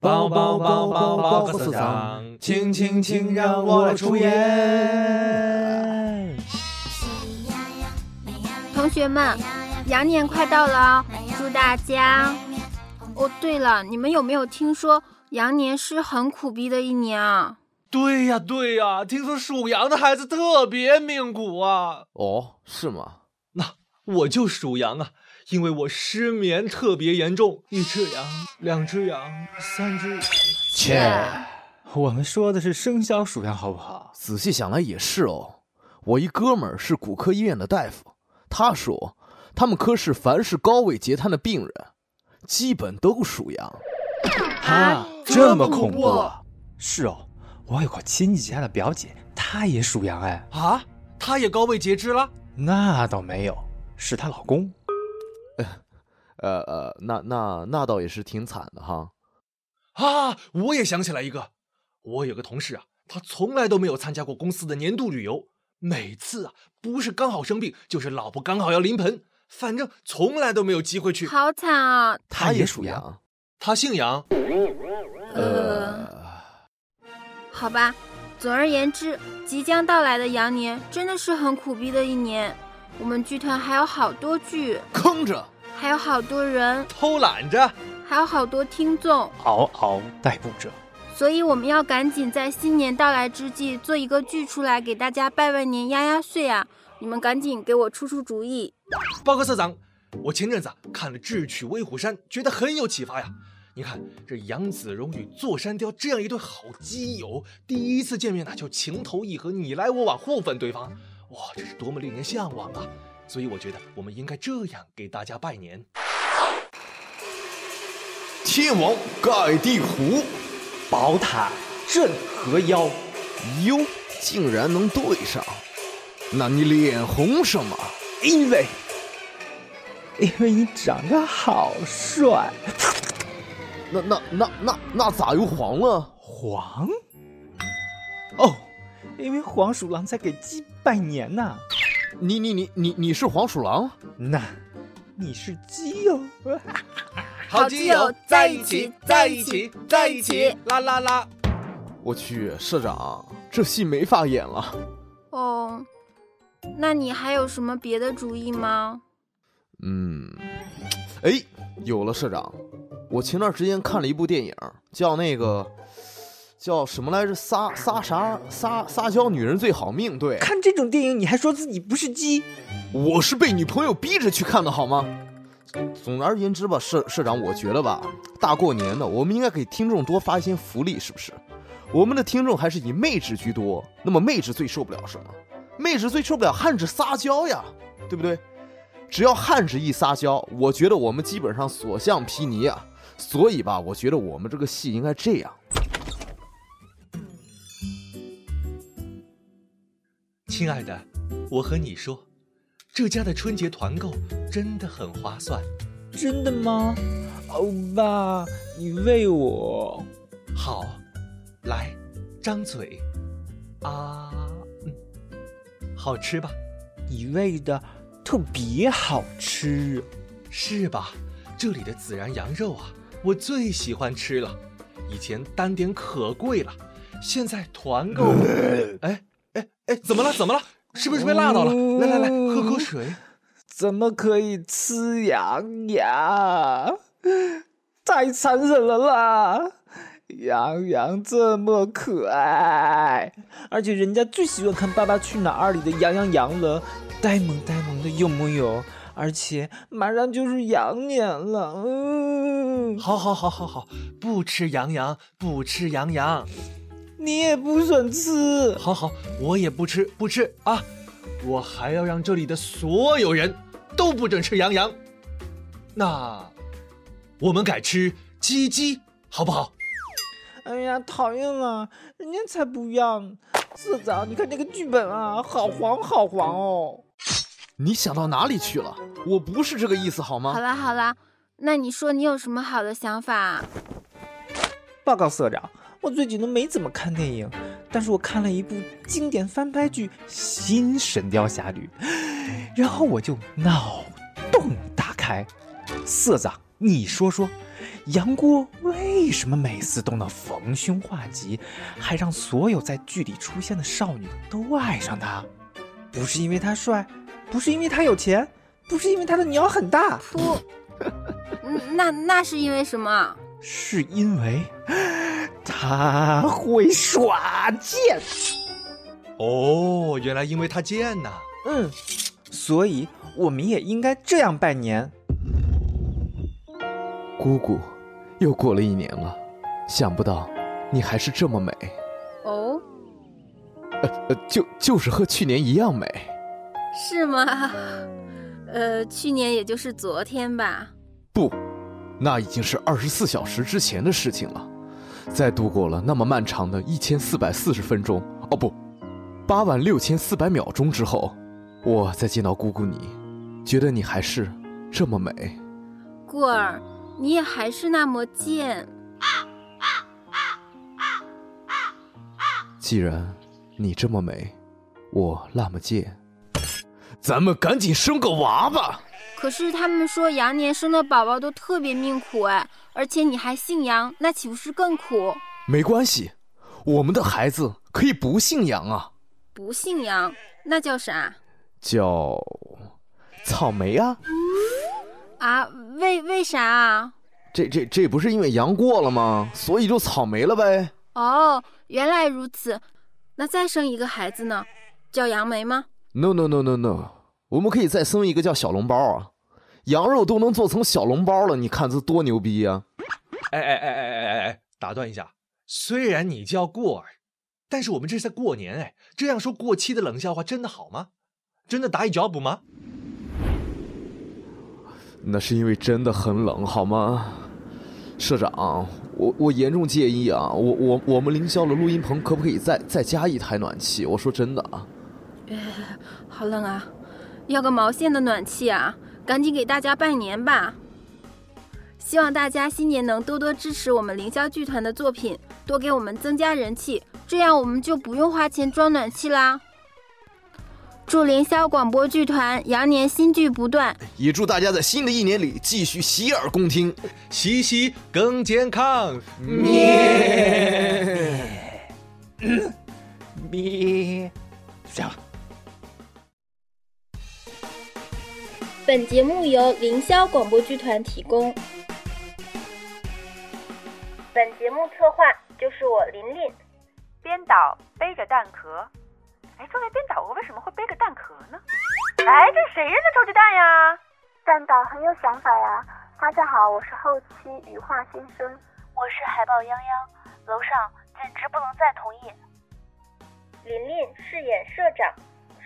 报报报报报告社长，请请请让我来出演。同学们，羊年快到了哦，祝大家……哦，对了，你们有没有听说羊年是很苦逼的一年啊？对呀对呀，听说属羊的孩子特别命苦啊。哦，是吗？那我就属羊啊。因为我失眠特别严重，一只羊，两只羊，三只。切，我们说的是生肖属羊，好不好？仔细想来也是哦。我一哥们儿是骨科医院的大夫，他说他们科室凡是高位截瘫的病人，基本都属羊。啊，这么恐怖？是哦，我有个亲戚家的表姐，她也属羊哎。啊，她也高位截肢了？那倒没有，是她老公。呃呃，那那那倒也是挺惨的哈。啊，我也想起来一个，我有个同事啊，他从来都没有参加过公司的年度旅游，每次啊，不是刚好生病，就是老婆刚好要临盆，反正从来都没有机会去。好惨啊！他也属羊，他姓杨。呃，好吧，总而言之，即将到来的羊年真的是很苦逼的一年。我们剧团还有好多剧坑着，还有好多人偷懒着，还有好多听众嗷嗷待哺着，所以我们要赶紧在新年到来之际做一个剧出来给大家拜拜年压压岁啊！你们赶紧给我出出主意。报告社长，我前阵子看了《智取威虎山》，觉得很有启发呀。你看这杨子荣与座山雕这样一对好基友，第一次见面呢就情投意合，你来我往，互粉对方。哇，这是多么令人向往啊！所以我觉得我们应该这样给大家拜年：天王盖地虎，宝塔镇河妖。哟，竟然能对上！那你脸红什么？因为，因为你长得好帅。那那那那那咋又黄了？黄？哦。因为黄鼠狼在给鸡拜年呢，你你你你你是黄鼠狼？那你是鸡哟！好基友在一起，在一起，在一起，啦啦啦！我去，社长，这戏没法演了。哦，那你还有什么别的主意吗？嗯，哎，有了，社长，我前段时间看了一部电影，叫那个。叫什么来着？撒撒啥？撒撒娇女人最好命。对，看这种电影你还说自己不是鸡？我是被女朋友逼着去看的，好吗？总而言之吧，社社长，我觉得吧，大过年的，我们应该给听众多发一些福利，是不是？我们的听众还是以妹纸居多，那么妹纸最受不了什么？妹纸最受不了汉子撒娇呀，对不对？只要汉子一撒娇，我觉得我们基本上所向披靡啊。所以吧，我觉得我们这个戏应该这样。亲爱的，我和你说，这家的春节团购真的很划算。真的吗？欧巴，你喂我。好，来，张嘴。啊，嗯，好吃吧？你喂的特别好吃，是吧？这里的孜然羊肉啊，我最喜欢吃了。以前单点可贵了，现在团购，哎。哎哎，怎么了？怎么了？是不是被辣到了？来来来，喝口水。怎么可以吃羊羊？太残忍了啦！羊羊这么可爱，而且人家最喜欢看《爸爸去哪儿》里的羊羊羊了，呆萌呆萌的，有木有？而且马上就是羊年了，嗯，好好好好好，不吃羊羊，不吃羊羊。你也不准吃，好好，我也不吃，不吃啊！我还要让这里的所有人都不准吃羊羊。那我们改吃鸡鸡，好不好？哎呀，讨厌了，人家才不要！社长，你看那个剧本啊，好黄好黄哦！你想到哪里去了？我不是这个意思，好吗？好啦好啦，那你说你有什么好的想法？报告社长。我最近都没怎么看电影，但是我看了一部经典翻拍剧《新神雕侠侣》，然后我就脑洞大开。色子，你说说，杨过为什么每次都能逢凶化吉，还让所有在剧里出现的少女都爱上他？不是因为他帅，不是因为他有钱，不是因为他的鸟很大，噗，那那是因为什么？是因为他会耍剑。哦，原来因为他贱呐。嗯，所以我们也应该这样拜年。姑姑，又过了一年了，想不到你还是这么美。哦，呃呃，就就是和去年一样美。是吗？呃，去年也就是昨天吧。不，那已经是二十四小时之前的事情了。在度过了那么漫长的一千四百四十分钟，哦不，八万六千四百秒钟之后，我再见到姑姑你，觉得你还是这么美。顾儿。你也还是那么贱。既然你这么美，我那么贱，咱们赶紧生个娃吧。可是他们说羊年生的宝宝都特别命苦哎，而且你还姓杨，那岂不是更苦？没关系，我们的孩子可以不姓杨啊。不姓杨，那叫啥？叫草莓啊。啊，为为啥啊？这这这不是因为杨过了吗？所以就草莓了呗。哦，原来如此。那再生一个孩子呢？叫杨梅吗？No No No No No，我们可以再生一个叫小笼包啊。羊肉都能做成小笼包了，你看这多牛逼呀！哎哎哎哎哎哎哎，打断一下，虽然你叫过儿，但是我们这是在过年哎，这样说过期的冷笑话真的好吗？真的打一脚补吗？那是因为真的很冷，好吗，社长？我我严重介意啊！我我我们凌霄的录音棚可不可以再再加一台暖气？我说真的啊！好冷啊！要个毛线的暖气啊！赶紧给大家拜年吧！希望大家新年能多多支持我们凌霄剧团的作品，多给我们增加人气，这样我们就不用花钱装暖气啦！祝凌霄广播剧团羊年新剧不断，也祝大家在新的一年里继续洗耳恭听，洗洗更健康。咩咩，这本节目由凌霄广播剧团提供。本节目策划就是我琳琳，编导背着蛋壳。哎，作为编导，我为什么会背个蛋壳呢？哎，这是谁扔的臭鸡蛋呀？蛋导很有想法呀！大家好，我是后期羽化新生，我是海豹泱泱，楼上简直不能再同意。琳琳饰演社长，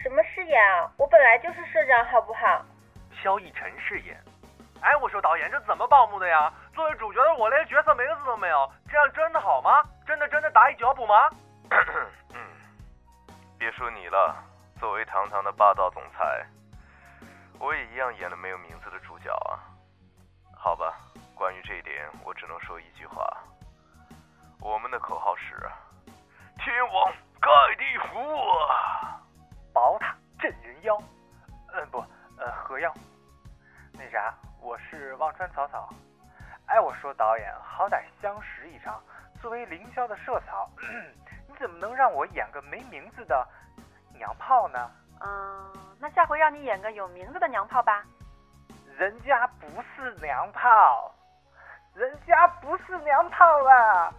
什么饰演啊？我本来就是社长，好不好？萧逸尘饰演。哎，我说导演，这怎么报幕的呀？作为主角的我连角色名字都没有，这样真的好吗？真的真的打一脚补吗？别说你了，作为堂堂的霸道总裁，我也一样演了没有名字的主角啊。好吧，关于这一点，我只能说一句话：我们的口号是“天王盖地虎”，是忘川草草。哎，我说导演，好歹相识一场，作为凌霄的社草。你怎么能让我演个没名字的娘炮呢？嗯，那下回让你演个有名字的娘炮吧。人家不是娘炮，人家不是娘炮啊！